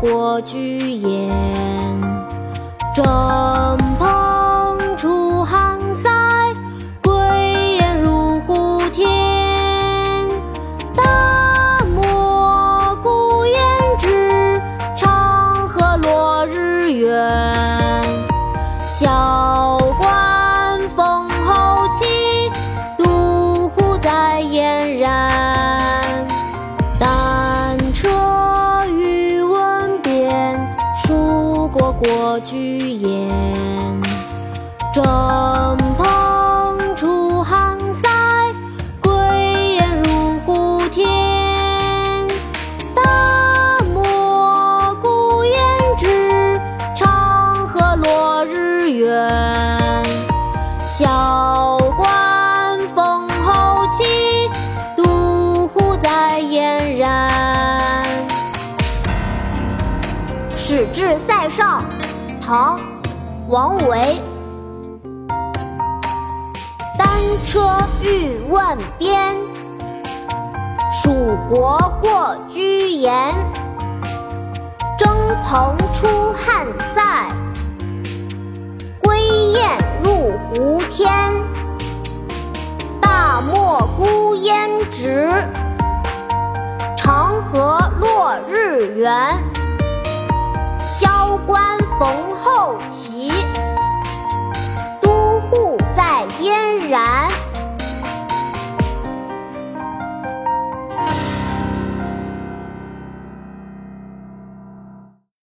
过居延。征蓬出汉塞，归雁入胡天。大漠孤烟直，长河落日圆。萧关烽后起，独呼在燕然。属国过居延。征蓬出汉塞，归雁入胡天。大漠孤烟直，长河落日圆。使至塞上》唐·王维。单车欲问边，属国过居延。征蓬出汉塞，归雁入胡天。大漠孤烟直，长河落日圆。萧关逢候骑